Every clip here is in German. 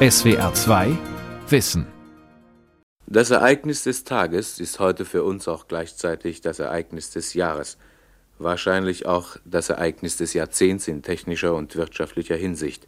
SWR 2 Wissen Das Ereignis des Tages ist heute für uns auch gleichzeitig das Ereignis des Jahres, wahrscheinlich auch das Ereignis des Jahrzehnts in technischer und wirtschaftlicher Hinsicht.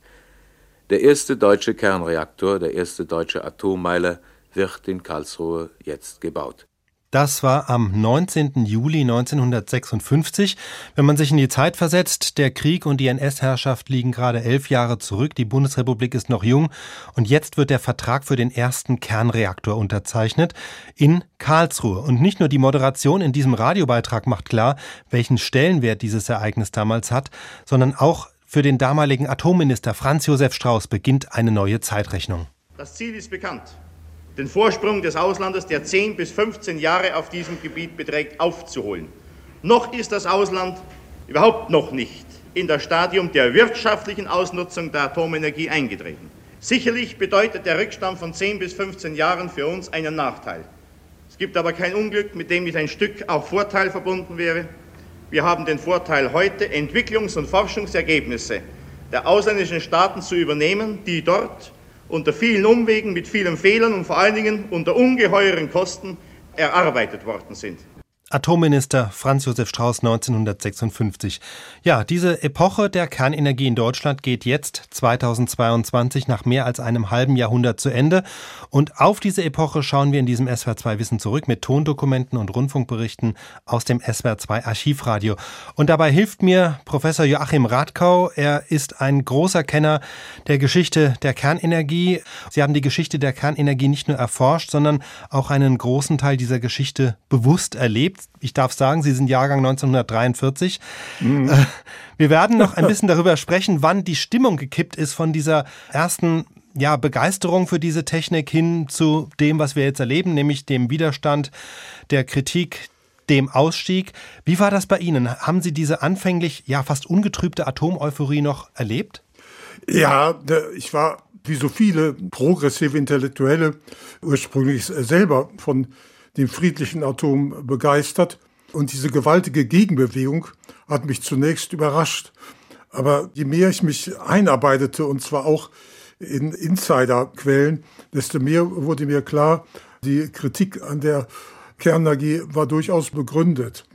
Der erste deutsche Kernreaktor, der erste deutsche Atommeiler, wird in Karlsruhe jetzt gebaut. Das war am 19. Juli 1956. Wenn man sich in die Zeit versetzt, der Krieg und die NS-Herrschaft liegen gerade elf Jahre zurück, die Bundesrepublik ist noch jung und jetzt wird der Vertrag für den ersten Kernreaktor unterzeichnet in Karlsruhe. Und nicht nur die Moderation in diesem Radiobeitrag macht klar, welchen Stellenwert dieses Ereignis damals hat, sondern auch für den damaligen Atomminister Franz Josef Strauß beginnt eine neue Zeitrechnung. Das Ziel ist bekannt den Vorsprung des Auslandes, der 10 bis 15 Jahre auf diesem Gebiet beträgt, aufzuholen. Noch ist das Ausland überhaupt noch nicht in das Stadium der wirtschaftlichen Ausnutzung der Atomenergie eingetreten. Sicherlich bedeutet der Rückstand von 10 bis 15 Jahren für uns einen Nachteil. Es gibt aber kein Unglück, mit dem nicht ein Stück auch Vorteil verbunden wäre. Wir haben den Vorteil heute, Entwicklungs- und Forschungsergebnisse der ausländischen Staaten zu übernehmen, die dort unter vielen Umwegen, mit vielen Fehlern und vor allen Dingen unter ungeheuren Kosten erarbeitet worden sind. Atomminister Franz Josef Strauß 1956. Ja, diese Epoche der Kernenergie in Deutschland geht jetzt 2022 nach mehr als einem halben Jahrhundert zu Ende. Und auf diese Epoche schauen wir in diesem SWR2 Wissen zurück mit Tondokumenten und Rundfunkberichten aus dem SWR2 Archivradio. Und dabei hilft mir Professor Joachim Radkau. Er ist ein großer Kenner der Geschichte der Kernenergie. Sie haben die Geschichte der Kernenergie nicht nur erforscht, sondern auch einen großen Teil dieser Geschichte bewusst erlebt ich darf sagen, Sie sind Jahrgang 1943. Mhm. Äh, wir werden noch ein bisschen darüber sprechen, wann die Stimmung gekippt ist von dieser ersten ja, Begeisterung für diese Technik hin zu dem, was wir jetzt erleben, nämlich dem Widerstand, der Kritik, dem Ausstieg. Wie war das bei Ihnen? Haben Sie diese anfänglich ja fast ungetrübte Atomeuphorie noch erlebt? Ja, ich war wie so viele progressive Intellektuelle ursprünglich selber von dem friedlichen Atom begeistert. Und diese gewaltige Gegenbewegung hat mich zunächst überrascht. Aber je mehr ich mich einarbeitete, und zwar auch in Insiderquellen, desto mehr wurde mir klar, die Kritik an der Kernenergie war durchaus begründet.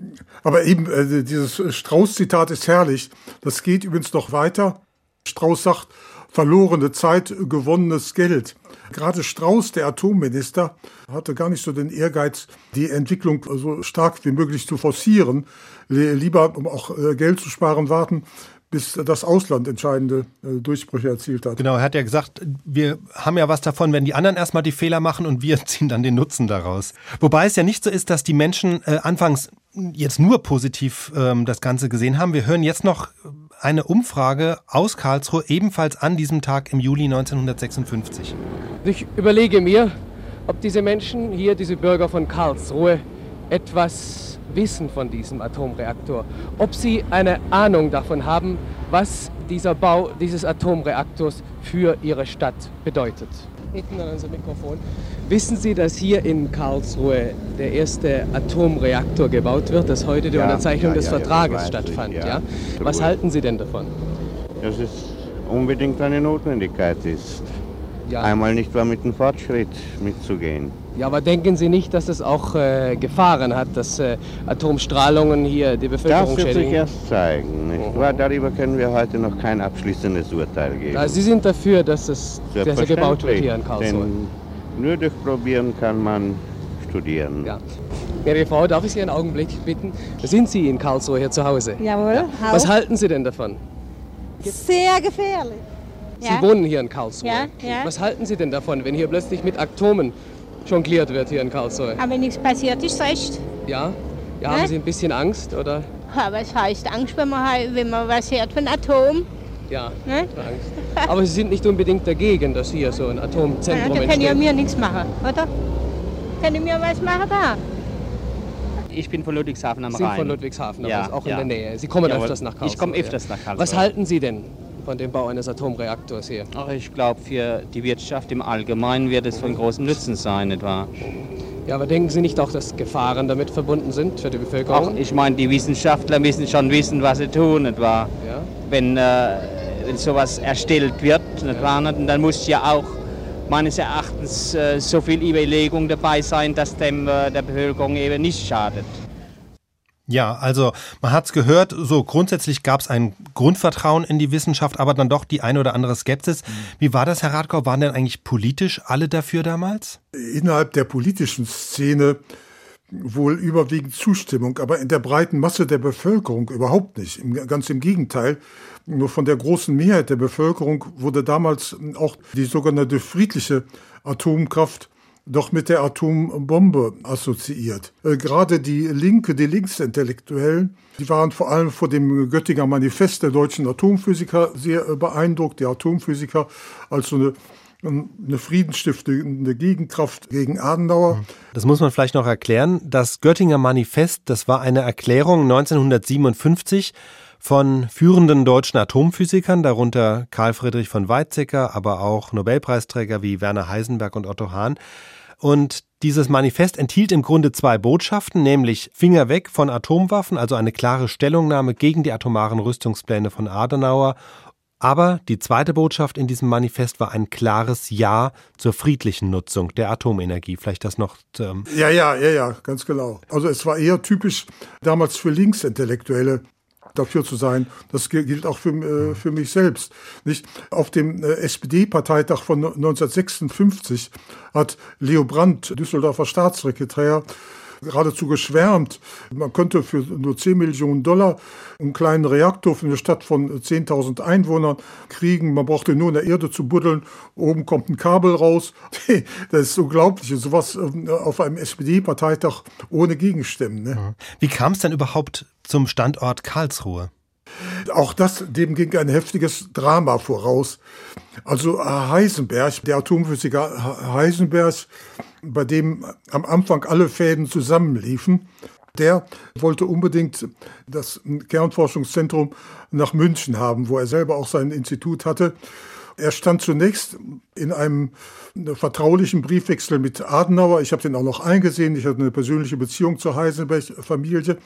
Aber eben äh, dieses Strauß-Zitat ist herrlich. Das geht übrigens noch weiter. Strauß sagt, verlorene Zeit, gewonnenes Geld. Gerade Strauß, der Atomminister, hatte gar nicht so den Ehrgeiz, die Entwicklung so stark wie möglich zu forcieren. Lieber, um auch äh, Geld zu sparen, warten, bis das Ausland entscheidende äh, Durchbrüche erzielt hat. Genau, er hat ja gesagt, wir haben ja was davon, wenn die anderen erstmal die Fehler machen und wir ziehen dann den Nutzen daraus. Wobei es ja nicht so ist, dass die Menschen äh, anfangs jetzt nur positiv ähm, das Ganze gesehen haben. Wir hören jetzt noch eine Umfrage aus Karlsruhe, ebenfalls an diesem Tag im Juli 1956. Ich überlege mir, ob diese Menschen hier, diese Bürger von Karlsruhe, etwas wissen von diesem Atomreaktor. Ob sie eine Ahnung davon haben, was dieser Bau dieses Atomreaktors für ihre Stadt bedeutet hinten an unser Mikrofon. Wissen Sie, dass hier in Karlsruhe der erste Atomreaktor gebaut wird, dass heute die ja, Unterzeichnung ja, des ja, Vertrages stattfand? Ja. Was halten Sie denn davon? Dass es unbedingt eine Notwendigkeit ist. Einmal nicht mehr mit dem Fortschritt mitzugehen. Ja, aber denken Sie nicht, dass es auch äh, Gefahren hat, dass äh, Atomstrahlungen hier die Bevölkerung schädigen? Das wird sich erst zeigen. Nicht? Oh. Darüber können wir heute noch kein abschließendes Urteil geben. Also Sie sind dafür, dass es dass er gebaut wird hier in Karlsruhe? Denn nur durch Probieren kann man studieren. Ja. Ihre Frau, darf ich Sie einen Augenblick bitten? Sind Sie in Karlsruhe hier zu Hause? Jawohl. Ja. Was halten Sie denn davon? Sehr gefährlich. Sie ja. wohnen hier in Karlsruhe. Ja, ja. Was halten Sie denn davon, wenn hier plötzlich mit Atomen jongliert wird hier in Karlsruhe. Aber nichts passiert ist recht. Ja? ja haben ne? Sie ein bisschen Angst, oder? Aber es heißt Angst, wenn man, wenn man was hört von Atom. Ja, ne? Angst. Aber Sie sind nicht unbedingt dagegen, dass hier so ein Atomzentrum ja, da entsteht. Da können ja mir nichts machen, oder? Können mir was machen da? Ich bin von Ludwigshafen am Sie Rhein. sind von Ludwigshafen, ja, auch ja. in der Nähe. Sie kommen Jawohl. öfters nach Karlsruhe. Ich komme öfters nach Karlsruhe. Was halten Sie denn von dem Bau eines Atomreaktors hier? Ach, ich glaube, für die Wirtschaft im Allgemeinen wird es von großem Nutzen sein, etwa. Ja, aber denken Sie nicht auch, dass Gefahren damit verbunden sind für die Bevölkerung? Ach, ich meine, die Wissenschaftler müssen schon wissen, was sie tun, etwa. Ja? Wenn, äh, wenn sowas erstellt wird, ja. dann muss ja auch meines Erachtens äh, so viel Überlegung dabei sein, dass dem äh, der Bevölkerung eben nicht schadet. Ja, also man hat es gehört, so grundsätzlich gab es ein Grundvertrauen in die Wissenschaft, aber dann doch die eine oder andere Skepsis. Wie war das, Herr Radkau? Waren denn eigentlich politisch alle dafür damals? Innerhalb der politischen Szene wohl überwiegend Zustimmung, aber in der breiten Masse der Bevölkerung überhaupt nicht. Ganz im Gegenteil. Nur von der großen Mehrheit der Bevölkerung wurde damals auch die sogenannte friedliche Atomkraft doch mit der Atombombe assoziiert. Äh, gerade die Linke, die Linksintellektuellen, die waren vor allem vor dem Göttinger Manifest der deutschen Atomphysiker sehr äh, beeindruckt. Die Atomphysiker als so eine eine friedensstiftende Gegenkraft gegen Adenauer. Das muss man vielleicht noch erklären. Das Göttinger Manifest, das war eine Erklärung 1957 von führenden deutschen Atomphysikern, darunter Karl Friedrich von Weizsäcker, aber auch Nobelpreisträger wie Werner Heisenberg und Otto Hahn. Und dieses Manifest enthielt im Grunde zwei Botschaften, nämlich Finger weg von Atomwaffen, also eine klare Stellungnahme gegen die atomaren Rüstungspläne von Adenauer. Aber die zweite Botschaft in diesem Manifest war ein klares Ja zur friedlichen Nutzung der Atomenergie. Vielleicht das noch. Ähm ja, ja, ja, ja, ganz genau. Also es war eher typisch damals für Linksintellektuelle, dafür zu sein. Das gilt auch für, äh, für mich selbst. Nicht? Auf dem äh, SPD-Parteitag von 1956 hat Leo Brandt, Düsseldorfer Staatssekretär, geradezu geschwärmt. Man könnte für nur 10 Millionen Dollar einen kleinen Reaktor für eine Stadt von 10.000 Einwohnern kriegen. Man brauchte nur in der Erde zu buddeln. Oben kommt ein Kabel raus. Das ist unglaublich. Sowas ähm, auf einem SPD-Parteitag ohne Gegenstimmen. Ne? Wie kam es denn überhaupt zum Standort Karlsruhe? Auch das, dem ging ein heftiges Drama voraus. Also Heisenberg, der Atomphysiker Heisenberg, bei dem am Anfang alle Fäden zusammenliefen, der wollte unbedingt das Kernforschungszentrum nach München haben, wo er selber auch sein Institut hatte. Er stand zunächst in einem vertraulichen Briefwechsel mit Adenauer. Ich habe den auch noch eingesehen. Ich hatte eine persönliche Beziehung zur Heisenberg-Familie.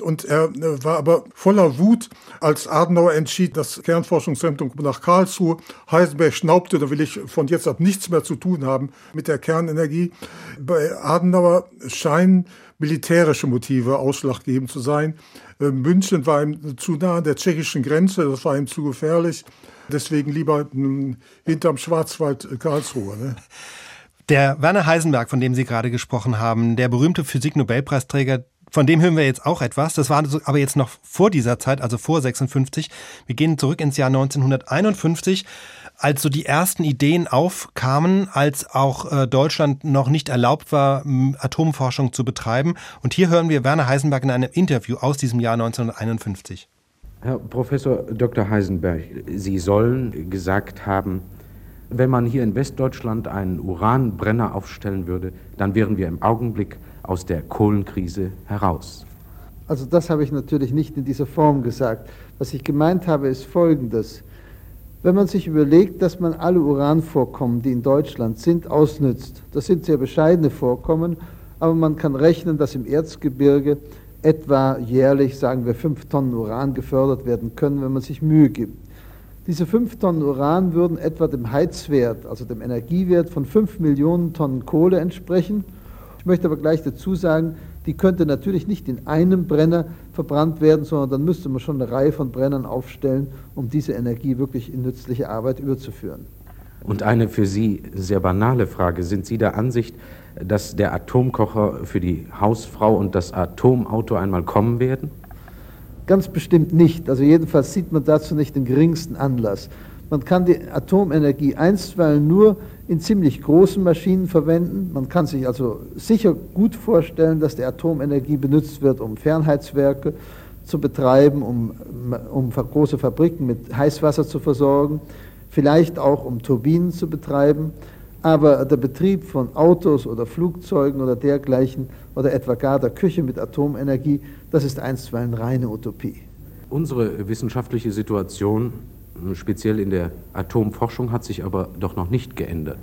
Und er äh, war aber voller Wut, als Adenauer entschied, das Kernforschungszentrum nach Karlsruhe. Heisenberg schnaubte, da will ich von jetzt ab nichts mehr zu tun haben mit der Kernenergie. Bei Adenauer scheinen militärische Motive ausschlaggebend zu sein. Äh, München war ihm zu nah an der tschechischen Grenze, das war ihm zu gefährlich. Deswegen lieber hinterm Schwarzwald äh, Karlsruhe. Ne? Der Werner Heisenberg, von dem Sie gerade gesprochen haben, der berühmte Physik-Nobelpreisträger, von dem hören wir jetzt auch etwas. Das war aber jetzt noch vor dieser Zeit, also vor 56. Wir gehen zurück ins Jahr 1951, als so die ersten Ideen aufkamen, als auch äh, Deutschland noch nicht erlaubt war, Atomforschung zu betreiben. Und hier hören wir Werner Heisenberg in einem Interview aus diesem Jahr 1951. Herr Professor Dr. Heisenberg, Sie sollen gesagt haben, wenn man hier in Westdeutschland einen Uranbrenner aufstellen würde, dann wären wir im Augenblick aus der Kohlenkrise heraus. Also das habe ich natürlich nicht in dieser Form gesagt. Was ich gemeint habe, ist Folgendes. Wenn man sich überlegt, dass man alle Uranvorkommen, die in Deutschland sind, ausnützt, das sind sehr bescheidene Vorkommen, aber man kann rechnen, dass im Erzgebirge etwa jährlich, sagen wir, fünf Tonnen Uran gefördert werden können, wenn man sich Mühe gibt. Diese fünf Tonnen Uran würden etwa dem Heizwert, also dem Energiewert von fünf Millionen Tonnen Kohle entsprechen ich möchte aber gleich dazu sagen, die könnte natürlich nicht in einem Brenner verbrannt werden, sondern dann müsste man schon eine Reihe von Brennern aufstellen, um diese Energie wirklich in nützliche Arbeit überzuführen. Und eine für Sie sehr banale Frage. Sind Sie der Ansicht, dass der Atomkocher für die Hausfrau und das Atomauto einmal kommen werden? Ganz bestimmt nicht. Also jedenfalls sieht man dazu nicht den geringsten Anlass. Man kann die Atomenergie einstweilen nur in ziemlich großen Maschinen verwenden. Man kann sich also sicher gut vorstellen, dass die Atomenergie benutzt wird, um Fernheitswerke zu betreiben, um, um große Fabriken mit Heißwasser zu versorgen, vielleicht auch um Turbinen zu betreiben. Aber der Betrieb von Autos oder Flugzeugen oder dergleichen oder etwa gar der Küche mit Atomenergie, das ist einstweilen reine Utopie. Unsere wissenschaftliche Situation speziell in der Atomforschung hat sich aber doch noch nicht geändert.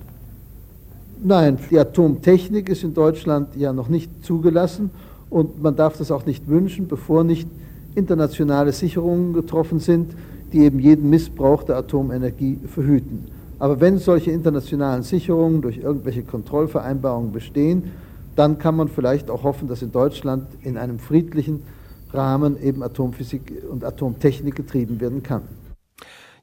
Nein, die Atomtechnik ist in Deutschland ja noch nicht zugelassen und man darf das auch nicht wünschen, bevor nicht internationale Sicherungen getroffen sind, die eben jeden Missbrauch der Atomenergie verhüten. Aber wenn solche internationalen Sicherungen durch irgendwelche Kontrollvereinbarungen bestehen, dann kann man vielleicht auch hoffen, dass in Deutschland in einem friedlichen Rahmen eben Atomphysik und Atomtechnik getrieben werden kann.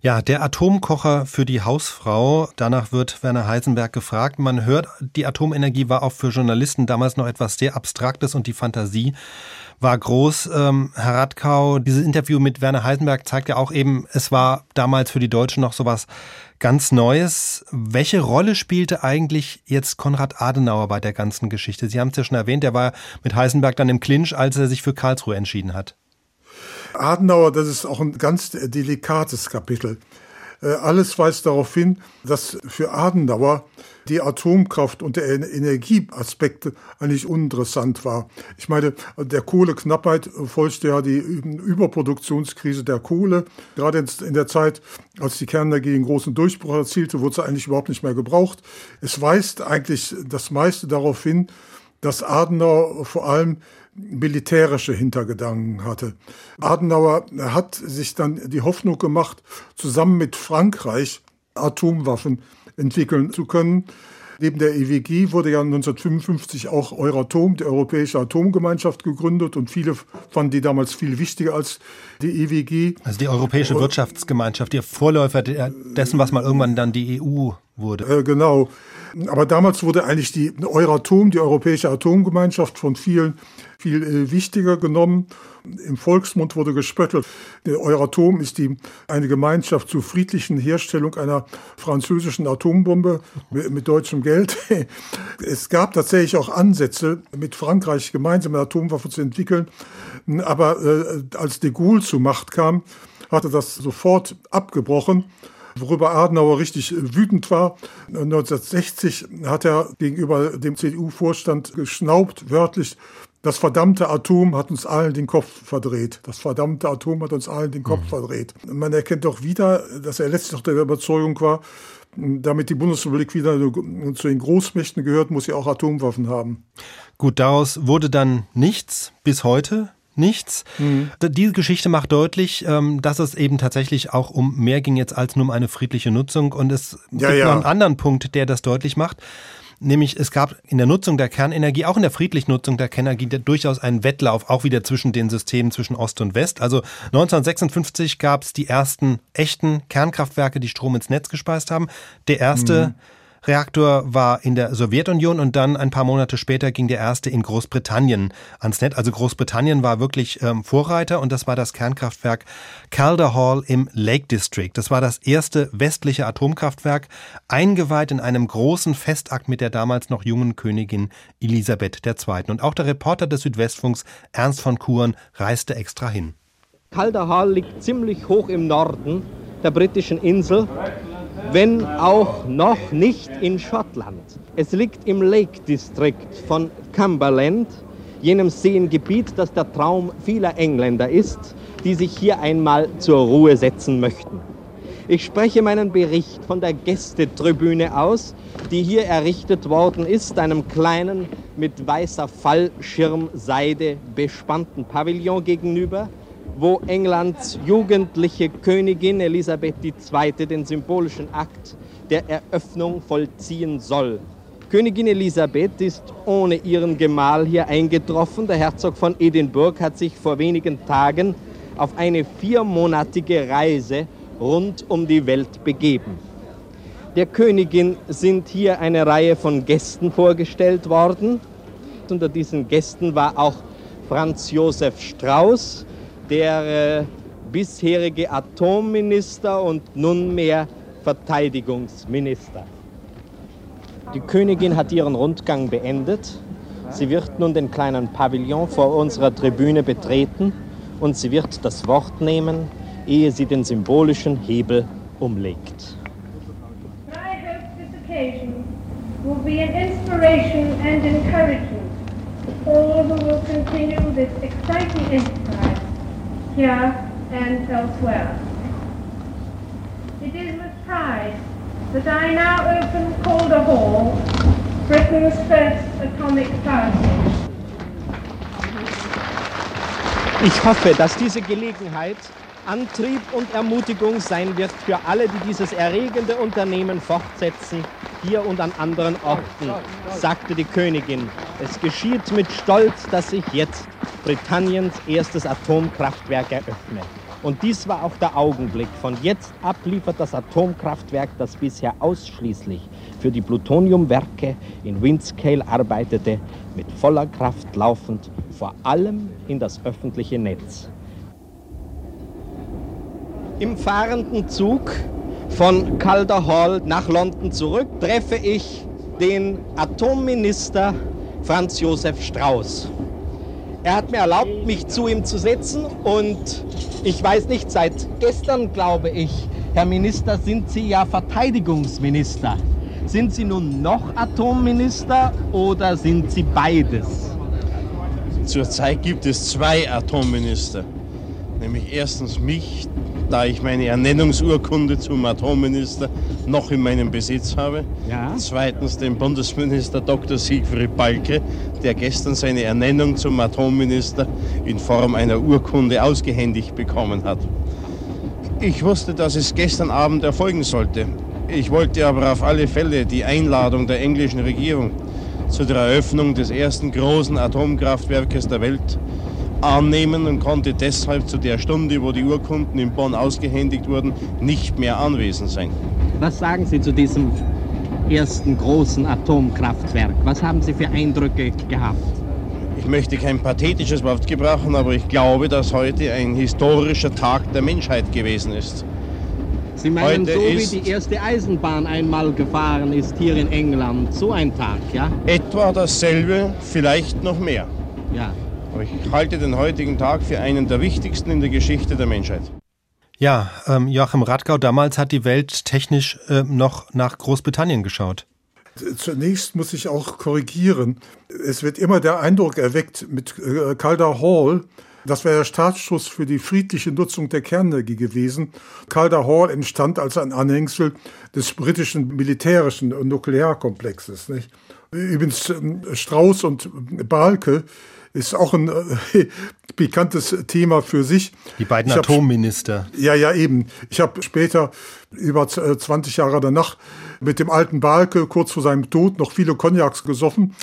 Ja, der Atomkocher für die Hausfrau. Danach wird Werner Heisenberg gefragt. Man hört, die Atomenergie war auch für Journalisten damals noch etwas sehr Abstraktes und die Fantasie war groß. Ähm, Herr Radkau, dieses Interview mit Werner Heisenberg zeigt ja auch eben, es war damals für die Deutschen noch sowas ganz Neues. Welche Rolle spielte eigentlich jetzt Konrad Adenauer bei der ganzen Geschichte? Sie haben es ja schon erwähnt, er war mit Heisenberg dann im Clinch, als er sich für Karlsruhe entschieden hat. Adenauer, das ist auch ein ganz delikates Kapitel. Äh, alles weist darauf hin, dass für Adenauer die Atomkraft und der Energieaspekt eigentlich uninteressant war. Ich meine, der Kohleknappheit folgte ja die Überproduktionskrise der Kohle. Gerade in der Zeit, als die Kernenergie einen großen Durchbruch erzielte, wurde sie eigentlich überhaupt nicht mehr gebraucht. Es weist eigentlich das meiste darauf hin, dass Adenauer vor allem militärische Hintergedanken hatte. Adenauer hat sich dann die Hoffnung gemacht, zusammen mit Frankreich Atomwaffen entwickeln zu können. Neben der EWG wurde ja 1955 auch Euratom, die Europäische Atomgemeinschaft, gegründet und viele fanden die damals viel wichtiger als die EWG. Also die Europäische Wirtschaftsgemeinschaft, der Vorläufer dessen, was mal irgendwann dann die EU wurde. Äh, genau. Aber damals wurde eigentlich die Euratom, die Europäische Atomgemeinschaft, von vielen viel äh, wichtiger genommen. Im Volksmund wurde gespöttelt. Der Euratom ist die, eine Gemeinschaft zur friedlichen Herstellung einer französischen Atombombe mit, deutschem Geld. Es gab tatsächlich auch Ansätze, mit Frankreich gemeinsam eine Atomwaffe zu entwickeln. Aber äh, als de Gaulle zur Macht kam, hatte das sofort abgebrochen worüber Adenauer richtig wütend war. 1960 hat er gegenüber dem CDU-Vorstand geschnaubt, wörtlich, das verdammte Atom hat uns allen den Kopf verdreht. Das verdammte Atom hat uns allen den Kopf mhm. verdreht. Man erkennt doch wieder, dass er letztlich noch der Überzeugung war, damit die Bundesrepublik wieder zu den Großmächten gehört, muss sie auch Atomwaffen haben. Gut, daraus wurde dann nichts bis heute nichts. Mhm. Diese Geschichte macht deutlich, ähm, dass es eben tatsächlich auch um mehr ging jetzt als nur um eine friedliche Nutzung. Und es ja, gibt ja. noch einen anderen Punkt, der das deutlich macht. Nämlich es gab in der Nutzung der Kernenergie, auch in der friedlichen Nutzung der Kernenergie, durchaus einen Wettlauf, auch wieder zwischen den Systemen zwischen Ost und West. Also 1956 gab es die ersten echten Kernkraftwerke, die Strom ins Netz gespeist haben. Der erste mhm. Reaktor war in der Sowjetunion und dann ein paar Monate später ging der erste in Großbritannien ans Netz. Also Großbritannien war wirklich ähm, Vorreiter und das war das Kernkraftwerk Calder Hall im Lake District. Das war das erste westliche Atomkraftwerk, eingeweiht in einem großen Festakt mit der damals noch jungen Königin Elisabeth II. Und auch der Reporter des Südwestfunks Ernst von Kuren reiste extra hin. Calder Hall liegt ziemlich hoch im Norden der britischen Insel wenn auch noch nicht in Schottland. Es liegt im Lake District von Cumberland, jenem Seengebiet, das der Traum vieler Engländer ist, die sich hier einmal zur Ruhe setzen möchten. Ich spreche meinen Bericht von der Gästetribüne aus, die hier errichtet worden ist, einem kleinen, mit weißer Fallschirmseide bespannten Pavillon gegenüber, wo Englands jugendliche Königin Elisabeth II. den symbolischen Akt der Eröffnung vollziehen soll. Königin Elisabeth ist ohne ihren Gemahl hier eingetroffen. Der Herzog von Edinburgh hat sich vor wenigen Tagen auf eine viermonatige Reise rund um die Welt begeben. Der Königin sind hier eine Reihe von Gästen vorgestellt worden. Unter diesen Gästen war auch Franz Josef Strauß, der äh, bisherige Atomminister und nunmehr Verteidigungsminister. Die Königin hat ihren Rundgang beendet. Sie wird nun den kleinen Pavillon vor unserer Tribüne betreten und sie wird das Wort nehmen, ehe sie den symbolischen Hebel umlegt. I hope this occasion will be an inspiration and encouragement to all who will continue this exciting here and elsewhere. It is with pride that I now open Calder Hall, Britain's first atomic power station. Ich hoffe, dass diese Gelegenheit Antrieb und Ermutigung sein wird für alle, die dieses erregende Unternehmen fortsetzen, hier und an anderen Orten, sagte die Königin. Es geschieht mit Stolz, dass ich jetzt Britanniens erstes Atomkraftwerk eröffne. Und dies war auch der Augenblick. Von jetzt ab liefert das Atomkraftwerk, das bisher ausschließlich für die Plutoniumwerke in Windscale arbeitete, mit voller Kraft laufend, vor allem in das öffentliche Netz. Im fahrenden Zug von Calder Hall nach London zurück treffe ich den Atomminister Franz Josef Strauß. Er hat mir erlaubt, mich zu ihm zu setzen und ich weiß nicht, seit gestern glaube ich, Herr Minister, sind Sie ja Verteidigungsminister. Sind Sie nun noch Atomminister oder sind Sie beides? Zurzeit gibt es zwei Atomminister. Nämlich erstens mich, da ich meine Ernennungsurkunde zum Atomminister noch in meinem Besitz habe. Ja. Zweitens den Bundesminister Dr. Siegfried Balke, der gestern seine Ernennung zum Atomminister in Form einer Urkunde ausgehändigt bekommen hat. Ich wusste, dass es gestern Abend erfolgen sollte. Ich wollte aber auf alle Fälle die Einladung der englischen Regierung zu der Eröffnung des ersten großen Atomkraftwerkes der Welt annehmen und konnte deshalb zu der Stunde, wo die Urkunden in Bonn ausgehändigt wurden, nicht mehr anwesend sein. Was sagen Sie zu diesem ersten großen Atomkraftwerk? Was haben Sie für Eindrücke gehabt? Ich möchte kein pathetisches Wort gebrauchen, aber ich glaube, dass heute ein historischer Tag der Menschheit gewesen ist. Sie meinen, heute so wie die erste Eisenbahn einmal gefahren ist hier in England, so ein Tag, ja? Etwa dasselbe, vielleicht noch mehr. Ja. Aber ich halte den heutigen Tag für einen der wichtigsten in der Geschichte der Menschheit. Ja, ähm, Joachim Radgau, damals hat die Welt technisch äh, noch nach Großbritannien geschaut. Zunächst muss ich auch korrigieren. Es wird immer der Eindruck erweckt mit äh, Calder Hall, das wäre der Startschuss für die friedliche Nutzung der Kernenergie gewesen. Calder Hall entstand als ein Anhängsel des britischen militärischen Nuklearkomplexes. Nicht? Übrigens ähm, Strauß und Balke ist auch ein äh, pikantes Thema für sich. Die beiden hab, Atomminister. Ja, ja, eben. Ich habe später, über 20 äh, Jahre danach, mit dem alten Balke kurz vor seinem Tod noch viele Cognacs gesoffen.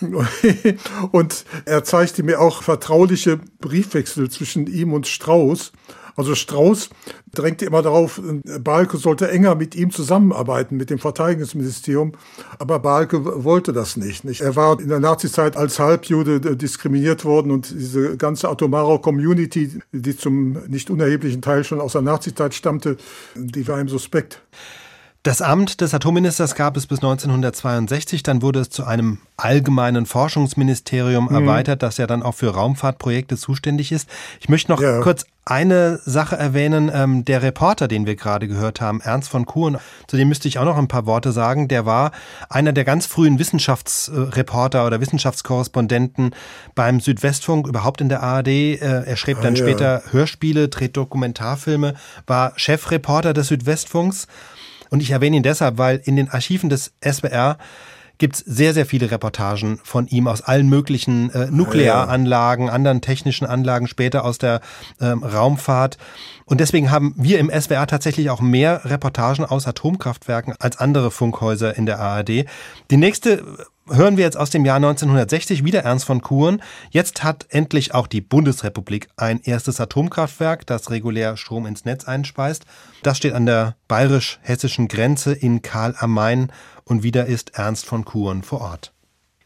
und er zeigte mir auch vertrauliche Briefwechsel zwischen ihm und Strauß. Also Strauß drängte immer darauf, Balke sollte enger mit ihm zusammenarbeiten, mit dem Verteidigungsministerium. Aber Balke wollte das nicht. nicht? Er war in der Nazizeit als Halbjude diskriminiert worden und diese ganze atomare Community, die zum nicht unerheblichen Teil schon aus der Nazizeit stammte, die war ihm suspekt. Das Amt des Atomministers gab es bis 1962, dann wurde es zu einem allgemeinen Forschungsministerium mhm. erweitert, das ja dann auch für Raumfahrtprojekte zuständig ist. Ich möchte noch ja. kurz eine Sache erwähnen. Ähm, der Reporter, den wir gerade gehört haben, Ernst von Kuhn, zu dem müsste ich auch noch ein paar Worte sagen. Der war einer der ganz frühen Wissenschaftsreporter oder Wissenschaftskorrespondenten beim Südwestfunk, überhaupt in der ARD. Äh, er schrieb dann ah, ja. später Hörspiele, dreht Dokumentarfilme, war Chefreporter des Südwestfunks und ich erwähne ihn deshalb, weil in den Archiven des SWR gibt es sehr, sehr viele Reportagen von ihm aus allen möglichen äh, Nuklearanlagen, ja. anderen technischen Anlagen, später aus der ähm, Raumfahrt. Und deswegen haben wir im SWR tatsächlich auch mehr Reportagen aus Atomkraftwerken als andere Funkhäuser in der ARD. Die nächste hören wir jetzt aus dem Jahr 1960 wieder Ernst von Kuhn. Jetzt hat endlich auch die Bundesrepublik ein erstes Atomkraftwerk, das regulär Strom ins Netz einspeist. Das steht an der bayerisch-hessischen Grenze in Karl am Main und wieder ist Ernst von Kuhn vor Ort.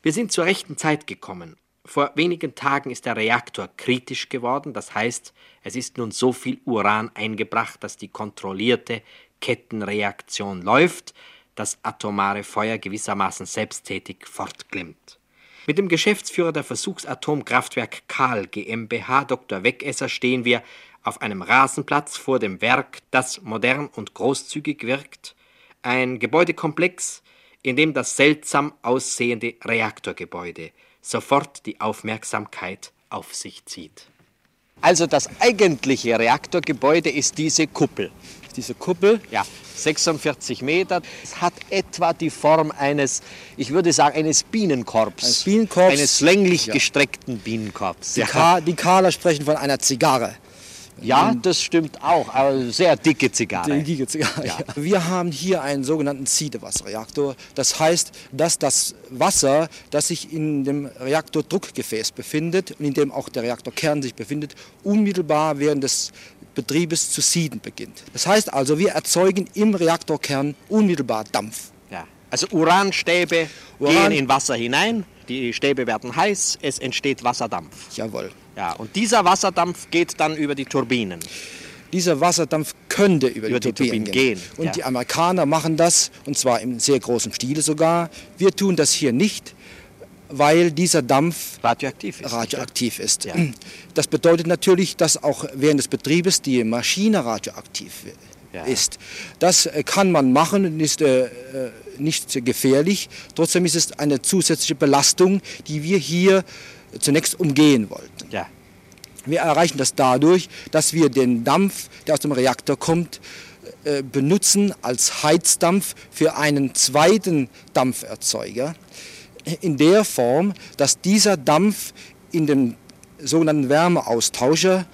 Wir sind zur rechten Zeit gekommen. Vor wenigen Tagen ist der Reaktor kritisch geworden, das heißt, es ist nun so viel Uran eingebracht, dass die kontrollierte Kettenreaktion läuft, das atomare Feuer gewissermaßen selbsttätig fortglimmt. Mit dem Geschäftsführer der Versuchsatomkraftwerk Karl GmbH, Dr. Wegesser, stehen wir auf einem Rasenplatz vor dem Werk, das modern und großzügig wirkt, ein Gebäudekomplex, in dem das seltsam aussehende Reaktorgebäude sofort die Aufmerksamkeit auf sich zieht. Also das eigentliche Reaktorgebäude ist diese Kuppel. Diese Kuppel? Ja, 46 Meter. Es hat etwa die Form eines, ich würde sagen, eines Bienenkorbs. Eines Bienenkorbs. Eines länglich ja. gestreckten Bienenkorbs. Die, ja. Ka die Kahler sprechen von einer Zigarre. Ja, das stimmt auch, aber sehr dicke Zigarre. Dicke Zigarre, ja. Wir haben hier einen sogenannten Siedewasserreaktor. Das heißt, dass das Wasser, das sich in dem Reaktordruckgefäß befindet und in dem auch der Reaktorkern sich befindet, unmittelbar während des Betriebes zu sieden beginnt. Das heißt also, wir erzeugen im Reaktorkern unmittelbar Dampf. Ja. Also Uranstäbe Uran gehen in Wasser hinein, die Stäbe werden heiß, es entsteht Wasserdampf. Jawohl. Ja, und dieser Wasserdampf geht dann über die Turbinen. Dieser Wasserdampf könnte über, über die, die, Turbinen, gehen. gehen. Und ja. die Amerikaner machen das, und zwar im sehr großen Stile sogar. Wir tun das hier nicht, weil dieser Dampf radioaktiv ist. Radioaktiv ist. Ja. Das bedeutet natürlich, dass auch während des Betriebes die Maschine radioaktiv ja. ist. Das äh, kann man machen, ist äh, äh, nicht gefährlich. Trotzdem ist es eine zusätzliche Belastung, die wir hier zunächst umgehen wollten. Ja. Wir erreichen das dadurch, dass wir den Dampf, der aus dem Reaktor kommt, äh, benutzen als Heizdampf für einen zweiten Dampferzeuger in der Form, dass dieser Dampf in den sogenannten Wärmeaustauscher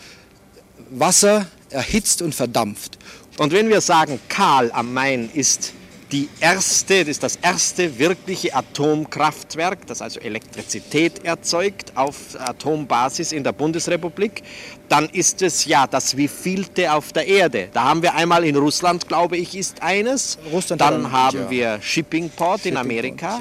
Wasser erhitzt und verdampft. Und wenn wir sagen, Kahl am Main ist die erste, das ist das erste wirkliche Atomkraftwerk, das also Elektrizität erzeugt auf Atombasis in der Bundesrepublik, dann ist es ja das wievielte auf der Erde. Da haben wir einmal in Russland, glaube ich, ist eines. Russland dann haben wir Shippingport Shipping in Amerika.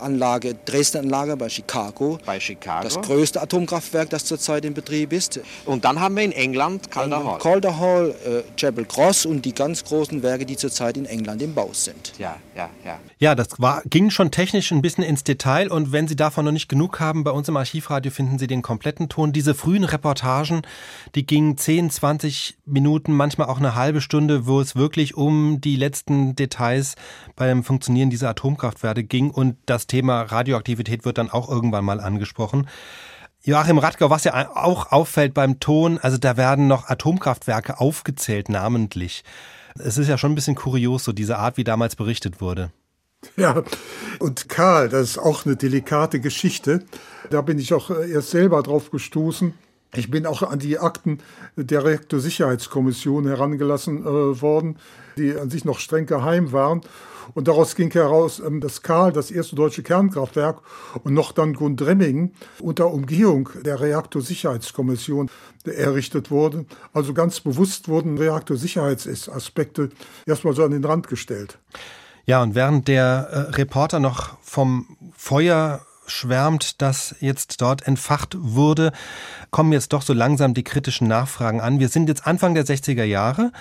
Anlage, Dresden-Anlage bei Chicago. Bei Chicago. Das größte Atomkraftwerk, das zurzeit in Betrieb ist. Und dann haben wir in England Calder Hall. Calder Hall, äh, Chapel Cross und die ganz großen Werke, die zurzeit in England im Bau sind. Ja, ja, ja. Ja, das war, ging schon technisch ein bisschen ins Detail und wenn Sie davon noch nicht genug haben, bei uns im Archivradio finden Sie den kompletten Ton. Diese frühen Reportagen, die gingen 10, 20 Minuten, manchmal auch eine halbe Stunde, wo es wirklich um die letzten Details beim Funktionieren dieser Atomkraftwerke ging und das Thema Radioaktivität wird dann auch irgendwann mal angesprochen. Joachim Radgau, was ja auch auffällt beim Ton, also da werden noch Atomkraftwerke aufgezählt, namentlich. Es ist ja schon ein bisschen kurios, so diese Art, wie damals berichtet wurde. Ja, und Karl, das ist auch eine delikate Geschichte. Da bin ich auch erst selber drauf gestoßen. Ich bin auch an die Akten der Reaktorsicherheitskommission herangelassen äh, worden, die an sich noch streng geheim waren. Und daraus ging heraus, ähm, dass Karl, das erste deutsche Kernkraftwerk und noch dann Gundremmingen unter Umgehung der Reaktorsicherheitskommission errichtet wurde. Also ganz bewusst wurden Reaktorsicherheitsaspekte erstmal so an den Rand gestellt. Ja, und während der äh, Reporter noch vom Feuer schwärmt, das jetzt dort entfacht wurde, kommen jetzt doch so langsam die kritischen Nachfragen an. Wir sind jetzt Anfang der 60er Jahre.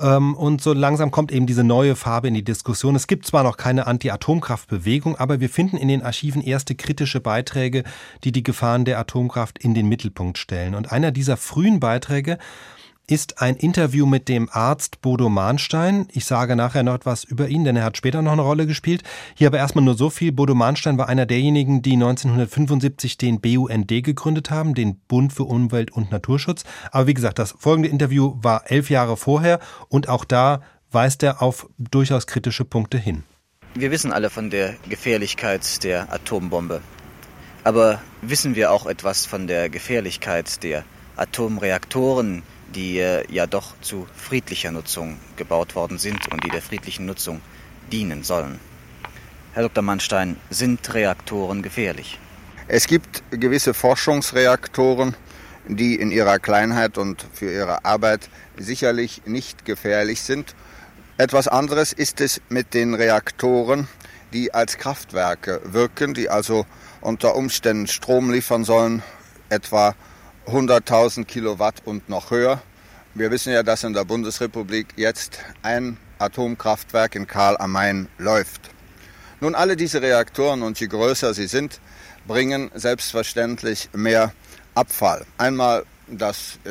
Ähm, und so langsam kommt eben diese neue Farbe in die Diskussion. Es gibt zwar noch keine Anti-Atomkraft-Bewegung, aber wir finden in den Archiven erste kritische Beiträge, die die Gefahren der Atomkraft in den Mittelpunkt stellen. Und einer dieser frühen Beiträge ist ein Interview mit dem Arzt Bodo Mahnstein. Ich sage nachher noch etwas über ihn, denn er hat später noch eine Rolle gespielt. Hier aber erstmal nur so viel. Bodo Mahnstein war einer derjenigen, die 1975 den BUND gegründet haben, den Bund für Umwelt und Naturschutz. Aber wie gesagt, das folgende Interview war elf Jahre vorher und auch da weist er auf durchaus kritische Punkte hin. Wir wissen alle von der Gefährlichkeit der Atombombe. Aber wissen wir auch etwas von der Gefährlichkeit der Atomreaktoren, die äh, ja doch zu friedlicher Nutzung gebaut worden sind und die der friedlichen Nutzung dienen sollen. Herr Dr. Mannstein, sind Reaktoren gefährlich? Es gibt gewisse Forschungsreaktoren, die in ihrer Kleinheit und für ihre Arbeit sicherlich nicht gefährlich sind. Etwas anderes ist es mit den Reaktoren, die als Kraftwerke wirken, die also unter Umständen Strom liefern sollen, etwa 100.000 Kilowatt und noch höher. Wir wissen ja, dass in der Bundesrepublik jetzt ein Atomkraftwerk in Karl am Main läuft. Nun, alle diese Reaktoren und je größer sie sind, bringen selbstverständlich mehr Abfall. Einmal, dass äh,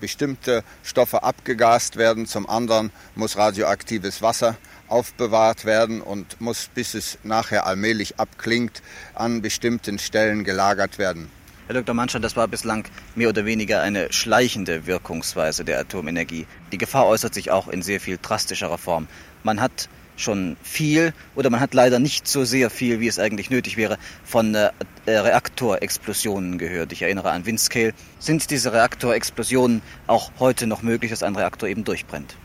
bestimmte Stoffe abgegast werden, zum anderen muss radioaktives Wasser aufbewahrt werden und muss, bis es nachher allmählich abklingt, an bestimmten Stellen gelagert werden. Herr Dr. Mannstein, das war bislang mehr oder weniger eine schleichende Wirkungsweise der Atomenergie. Die Gefahr äußert sich auch in sehr viel drastischerer Form. Man hat schon viel oder man hat leider nicht so sehr viel, wie es eigentlich nötig wäre, von äh, Reaktorexplosionen gehört. Ich erinnere an Windscale. Sind diese Reaktorexplosionen auch heute noch möglich, dass ein Reaktor eben durchbrennt?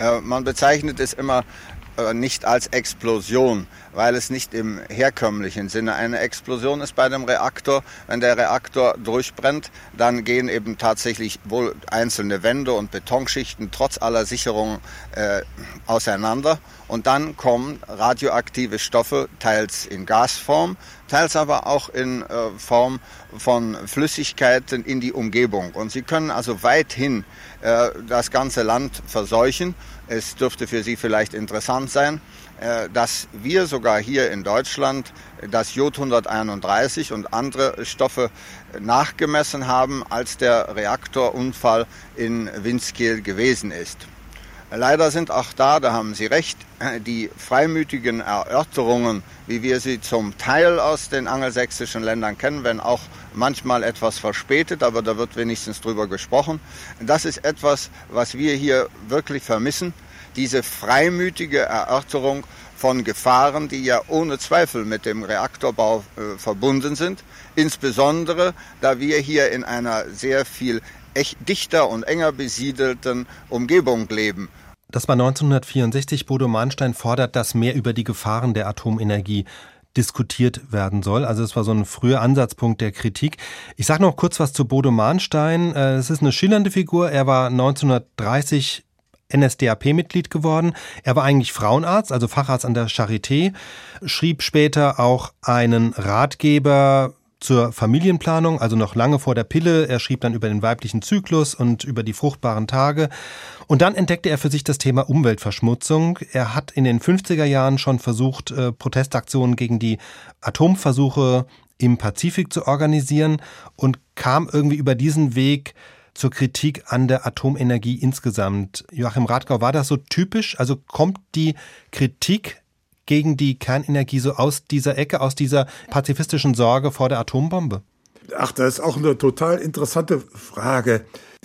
Äh, man bezeichnet es immer äh, nicht als Explosion, weil es nicht im herkömmlichen Sinne eine Explosion ist bei dem Reaktor. Wenn der Reaktor durchbrennt, dann gehen eben tatsächlich wohl einzelne Wände und Betonschichten trotz aller Sicherungen äh, auseinander und dann kommen radioaktive Stoffe teils in Gasform, teils aber auch in äh, Form von Flüssigkeiten in die Umgebung. Und sie können also weithin äh, das ganze Land verseuchen. Es dürfte für Sie vielleicht interessant sein, äh, dass wir sogar hier in Deutschland das Jod 131 und andere Stoffe nachgemessen haben, als der Reaktorunfall in Winskiel gewesen ist. Leider sind auch da, da haben Sie recht, die freimütigen Erörterungen, wie wir sie zum Teil aus den angelsächsischen Ländern kennen, wenn auch manchmal etwas verspätet, aber da wird wenigstens drüber gesprochen. Das ist etwas, was wir hier wirklich vermissen, diese freimütige Erörterung von Gefahren, die ja ohne Zweifel mit dem Reaktorbau äh, verbunden sind, insbesondere da wir hier in einer sehr viel dichter und enger besiedelten Umgebung leben. Das war 1964. Bodo Mahnstein fordert, dass mehr über die Gefahren der Atomenergie diskutiert werden soll. Also es war so ein früher Ansatzpunkt der Kritik. Ich sage noch kurz was zu Bodo Mahnstein. Äh, es ist eine schillernde Figur. Er war 1930 NSDAP-Mitglied geworden. Er war eigentlich Frauenarzt, also Facharzt an der Charité, schrieb später auch einen Ratgeber zur Familienplanung, also noch lange vor der Pille. Er schrieb dann über den weiblichen Zyklus und über die fruchtbaren Tage. Und dann entdeckte er für sich das Thema Umweltverschmutzung. Er hat in den 50er Jahren schon versucht, äh, Protestaktionen gegen die Atomversuche im Pazifik zu organisieren und kam irgendwie über diesen Weg zur Kritik an der Atomenergie insgesamt. Joachim Radgau, war das so typisch? Also kommt die Kritik gegen die Kernenergie so aus dieser Ecke, aus dieser pazifistischen Sorge vor der Atombombe? Ach, das ist auch eine total interessante Frage.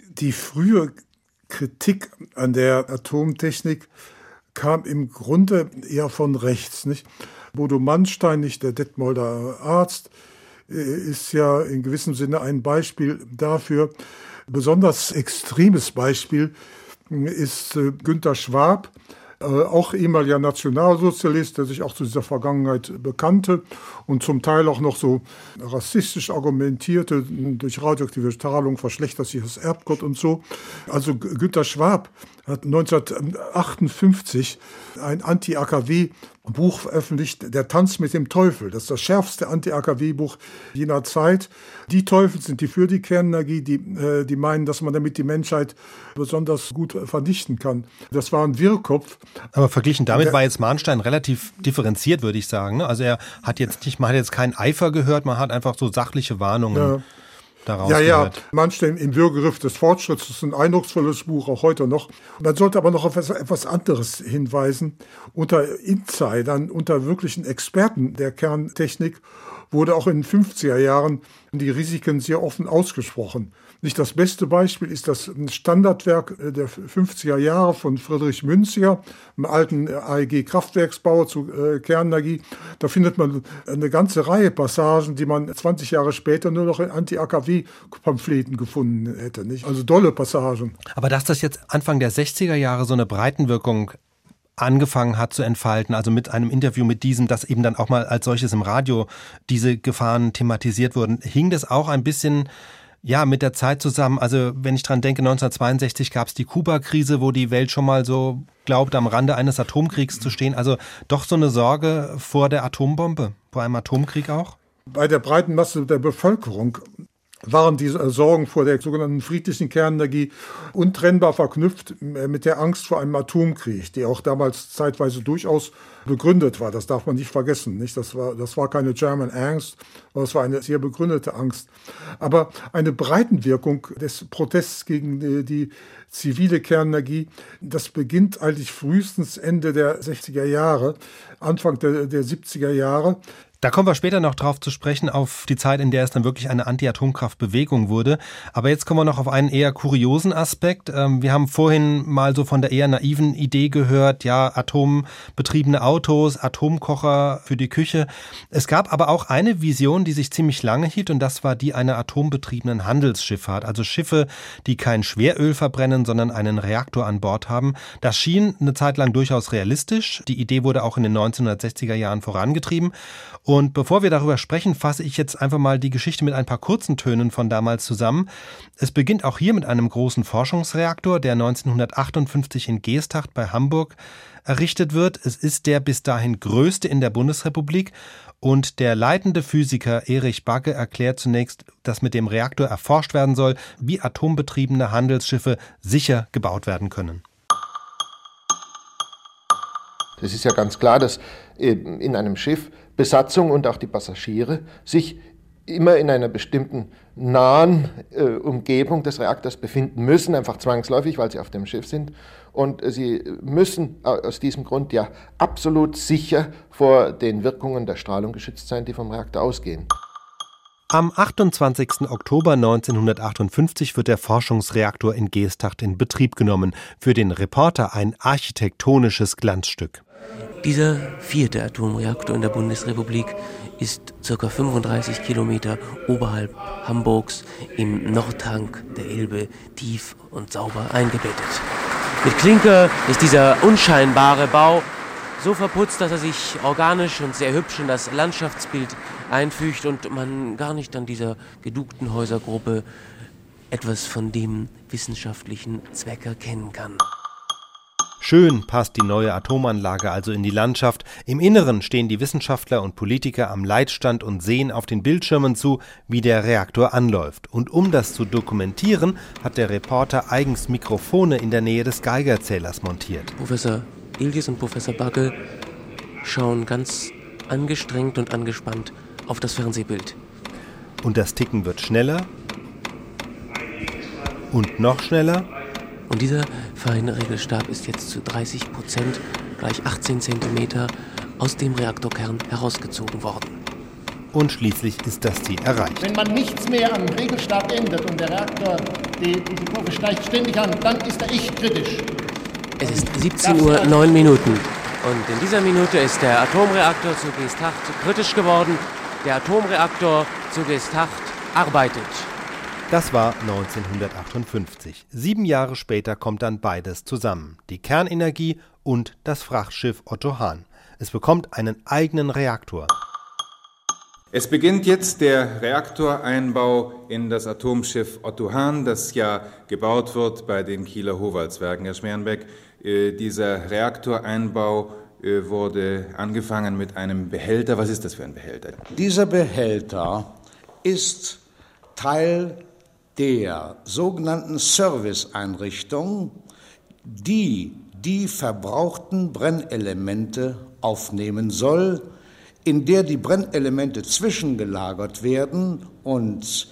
Die frühe Kritik an der Atomtechnik kam im Grunde eher von rechts. Nicht? Bodo Mannstein, nicht der Detmolder Arzt, äh, ist ja in gewissem Sinne ein Beispiel dafür, Besonders extremes Beispiel ist äh, Günter Schwab, äh, auch ehemaliger Nationalsozialist, der sich auch zu dieser Vergangenheit bekannte und zum Teil auch noch so rassistisch argumentierte, durch radioaktive Strahlung verschlechtert sich das Erbgott und so. Also Günter Schwab hat 1958 ein Anti-AKW-Buch veröffentlicht, Der Tanz mit dem Teufel. Das ist das schärfste Anti-AKW-Buch jener Zeit. Die Teufel sind die für die Kernenergie, die, äh, die meinen, dass man damit die Menschheit besonders gut vernichten kann. Das war ein Wirrkopf. Aber verglichen damit Der, war jetzt Mahnstein relativ differenziert, würde ich sagen. Ne? Also er hat jetzt nicht, man hat jetzt keinen Eifer gehört, man hat einfach so sachliche Warnungen. Ja daraus Ja, ja, Mannstein im Würgegriff des Fortschritts das ist ein eindrucksvolles Buch, auch heute noch. Man sollte aber noch auf etwas anderes hinweisen. Unter Insidern, unter wirklichen Experten der Kerntechnik wurde auch in den 50er Jahren die Risiken sehr offen ausgesprochen. Nicht das beste Beispiel ist das Standardwerk äh, der 50er Jahre von Friedrich Münziger, einem alten AEG-Kraftwerksbauer zu äh, Kernenergie. Da findet man eine ganze Reihe Passagen, die man 20 Jahre später nur noch in Anti-AKW-Pamphleten gefunden hätte. Nicht? Also dolle Passagen. Aber dass das jetzt Anfang der 60er Jahre so eine Breitenwirkung angefangen hat zu entfalten, also mit einem Interview mit diesem, dass eben dann auch mal als solches im Radio diese Gefahren thematisiert wurden, hing das auch ein bisschen ja, mit der Zeit zusammen. Also wenn ich dran denke, 1962 gab es die Kuba-Krise, wo die Welt schon mal so glaubt, am Rande eines Atomkriegs zu stehen. Also doch so eine Sorge vor der Atombombe, vor einem Atomkrieg auch? Bei der breiten Masse der Bevölkerung waren die Sorgen vor der sogenannten friedlichen Kernenergie untrennbar verknüpft mit der Angst vor einem Atomkrieg, die auch damals zeitweise durchaus begründet war. Das darf man nicht vergessen. Nicht? Das, war, das war keine German Angst, aber es war eine sehr begründete Angst. Aber eine Breitenwirkung des Protests gegen die, die zivile Kernenergie. Das beginnt eigentlich frühestens Ende der 60er Jahre, Anfang der, der 70er Jahre. Da kommen wir später noch drauf zu sprechen, auf die Zeit, in der es dann wirklich eine Anti-Atomkraft-Bewegung wurde. Aber jetzt kommen wir noch auf einen eher kuriosen Aspekt. Ähm, wir haben vorhin mal so von der eher naiven Idee gehört, ja, atombetriebene Autos, Atomkocher für die Küche. Es gab aber auch eine Vision, die sich ziemlich lange hielt und das war die einer atombetriebenen Handelsschifffahrt. Also Schiffe, die kein Schweröl verbrennen, sondern einen Reaktor an Bord haben. Das schien eine Zeit lang durchaus realistisch. Die Idee wurde auch in den 1960er Jahren vorangetrieben. Bevor wir darüber sprechen, fasse ich jetzt einfach mal die Geschichte mit ein paar kurzen Tönen von damals zusammen. Es beginnt auch hier mit einem großen Forschungsreaktor, der 1958 in Geesthacht bei Hamburg errichtet wird. Es ist der bis dahin größte in der Bundesrepublik und der leitende Physiker Erich Bagge erklärt zunächst, dass mit dem Reaktor erforscht werden soll, wie atombetriebene Handelsschiffe sicher gebaut werden können. Es ist ja ganz klar, dass in einem Schiff Besatzung und auch die Passagiere sich immer in einer bestimmten nahen äh, Umgebung des Reaktors befinden müssen, einfach zwangsläufig, weil sie auf dem Schiff sind. Und äh, sie müssen äh, aus diesem Grund ja absolut sicher vor den Wirkungen der Strahlung geschützt sein, die vom Reaktor ausgehen. Am 28. Oktober 1958 wird der Forschungsreaktor in Geesthacht in Betrieb genommen. Für den Reporter ein architektonisches Glanzstück. Dieser vierte Atomreaktor in der Bundesrepublik ist ca. 35 Kilometer oberhalb Hamburgs im Nordhang der Elbe tief und sauber eingebettet. Mit Klinker ist dieser unscheinbare Bau so verputzt, dass er sich organisch und sehr hübsch in das Landschaftsbild einfügt und man gar nicht an dieser gedugten Häusergruppe etwas von dem wissenschaftlichen Zweck erkennen kann. Schön passt die neue Atomanlage also in die Landschaft. Im Inneren stehen die Wissenschaftler und Politiker am Leitstand und sehen auf den Bildschirmen zu, wie der Reaktor anläuft. Und um das zu dokumentieren, hat der Reporter eigens Mikrofone in der Nähe des Geigerzählers montiert. Professor Ilges und Professor Bagge schauen ganz angestrengt und angespannt auf das Fernsehbild. Und das Ticken wird schneller und noch schneller und dieser feine Regelstab ist jetzt zu 30 Prozent, gleich 18 Zentimeter, aus dem Reaktorkern herausgezogen worden. Und schließlich ist das Ziel erreicht. Wenn man nichts mehr am Regelstab ändert und der Reaktor, die, diese Kurve steigt ständig an, dann ist er echt kritisch. Es ist 17 Uhr 9 Minuten. Und in dieser Minute ist der Atomreaktor zu Geesthacht kritisch geworden. Der Atomreaktor zu Geesthacht arbeitet. Das war 1958. Sieben Jahre später kommt dann beides zusammen. Die Kernenergie und das Frachtschiff Otto Hahn. Es bekommt einen eigenen Reaktor. Es beginnt jetzt der Reaktoreinbau in das Atomschiff Otto Hahn, das ja gebaut wird bei den Kieler Howaldswerken, Herr Schmerenbeck. Äh, dieser Reaktoreinbau äh, wurde angefangen mit einem Behälter. Was ist das für ein Behälter? Dieser Behälter ist Teil der sogenannten Serviceeinrichtung, die die verbrauchten Brennelemente aufnehmen soll, in der die Brennelemente zwischengelagert werden und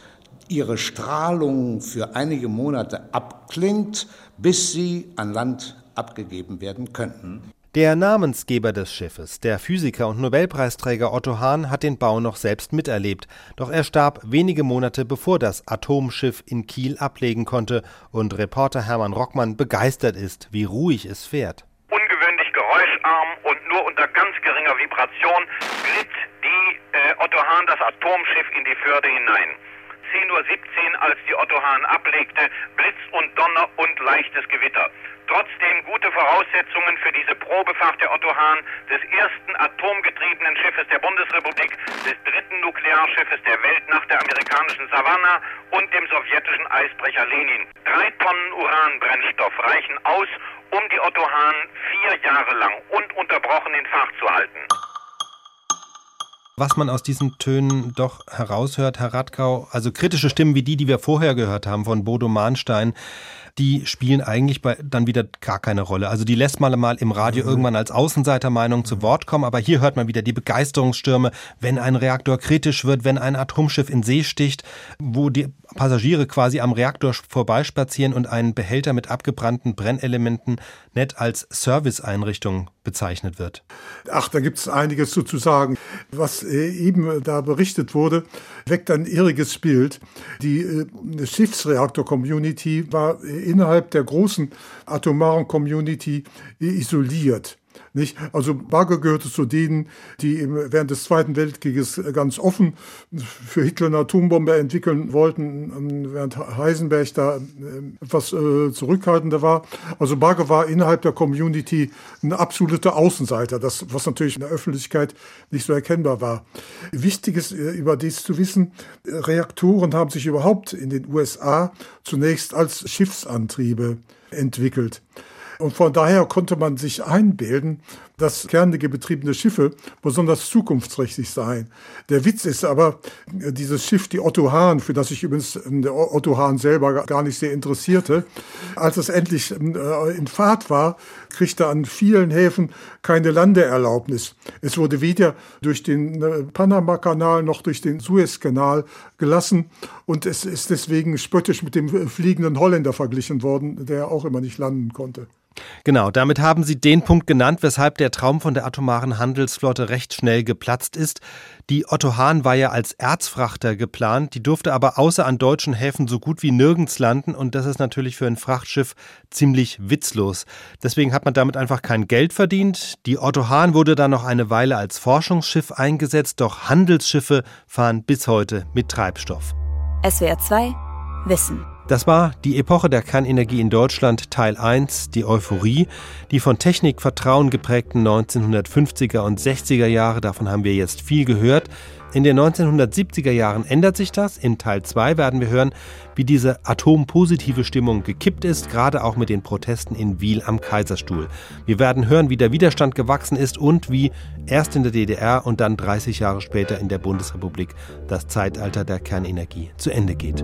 ihre Strahlung für einige Monate abklingt, bis sie an Land abgegeben werden könnten. Der Namensgeber des Schiffes, der Physiker und Nobelpreisträger Otto Hahn, hat den Bau noch selbst miterlebt, doch er starb wenige Monate bevor das Atomschiff in Kiel ablegen konnte und Reporter Hermann Rockmann begeistert ist, wie ruhig es fährt. Ungewöhnlich geräuscharm und nur unter ganz geringer Vibration glitt die äh, Otto Hahn das Atomschiff in die Förde hinein. 10.17 Uhr, als die Otto Hahn ablegte, Blitz und Donner und leichtes Gewitter trotzdem gute Voraussetzungen für diese Probefahrt der Otto Hahn, des ersten atomgetriebenen Schiffes der Bundesrepublik, des dritten Nuklearschiffes der Welt nach der amerikanischen Savannah und dem sowjetischen Eisbrecher Lenin. Drei Tonnen Uranbrennstoff reichen aus, um die Otto Hahn vier Jahre lang ununterbrochen in Fahrt zu halten. Was man aus diesen Tönen doch heraushört, Herr Radkau. Also kritische Stimmen wie die, die wir vorher gehört haben von Bodo Mahnstein, die spielen eigentlich bei, dann wieder gar keine Rolle. Also die lässt man mal im Radio mhm. irgendwann als Außenseitermeinung zu Wort kommen, aber hier hört man wieder die Begeisterungsstürme, wenn ein Reaktor kritisch wird, wenn ein Atomschiff in See sticht, wo die Passagiere quasi am Reaktor vorbeispazieren und einen Behälter mit abgebrannten Brennelementen nett als Serviceeinrichtung bezeichnet wird. Ach, da gibt es einiges zu, zu sagen. Was äh, eben da berichtet wurde, weckt ein irriges Bild. Die äh, Schiffsreaktor-Community war innerhalb der großen atomaren Community isoliert. Nicht? Also Bagger gehörte zu denen, die während des Zweiten Weltkrieges ganz offen für Hitler eine Atombombe entwickeln wollten, während Heisenberg da äh, etwas äh, zurückhaltender war. Also Bagger war innerhalb der Community ein absoluter Außenseiter, das, was natürlich in der Öffentlichkeit nicht so erkennbar war. Wichtig ist äh, über dies zu wissen, Reaktoren haben sich überhaupt in den USA zunächst als Schiffsantriebe entwickelt. Und von daher konnte man sich einbilden, dass kerngebetriebene Schiffe besonders zukunftsträchtig seien. Der Witz ist aber, dieses Schiff, die Otto Hahn, für das sich übrigens ähm, der Otto Hahn selber gar nicht sehr interessierte, als es endlich äh, in Fahrt war, kriegte an vielen Häfen keine Landeerlaubnis. Es wurde weder durch den äh, Panama-Kanal noch durch den Suezkanal gelassen und es ist deswegen spöttisch mit dem fliegenden Holländer verglichen worden, der auch immer nicht landen konnte. Genau, damit haben Sie den Punkt genannt, weshalb der Traum von der atomaren Handelsflotte recht schnell geplatzt ist. Die Otto Hahn war ja als Erzfrachter geplant, die durfte aber außer an deutschen Häfen so gut wie nirgends landen und das ist natürlich für ein Frachtschiff ziemlich witzlos. Deswegen hat man damit einfach kein Geld verdient. Die Otto Hahn wurde dann noch eine Weile als Forschungsschiff eingesetzt, doch Handelsschiffe fahren bis heute mit Treibstoff. SWR 2 Wissen das war die Epoche der Kernenergie in Deutschland Teil 1, die Euphorie, die von Technikvertrauen geprägten 1950er und 60er Jahre, davon haben wir jetzt viel gehört. In den 1970er Jahren ändert sich das. In Teil 2 werden wir hören, wie diese atompositive Stimmung gekippt ist, gerade auch mit den Protesten in Wiel am Kaiserstuhl. Wir werden hören, wie der Widerstand gewachsen ist und wie erst in der DDR und dann 30 Jahre später in der Bundesrepublik das Zeitalter der Kernenergie zu Ende geht.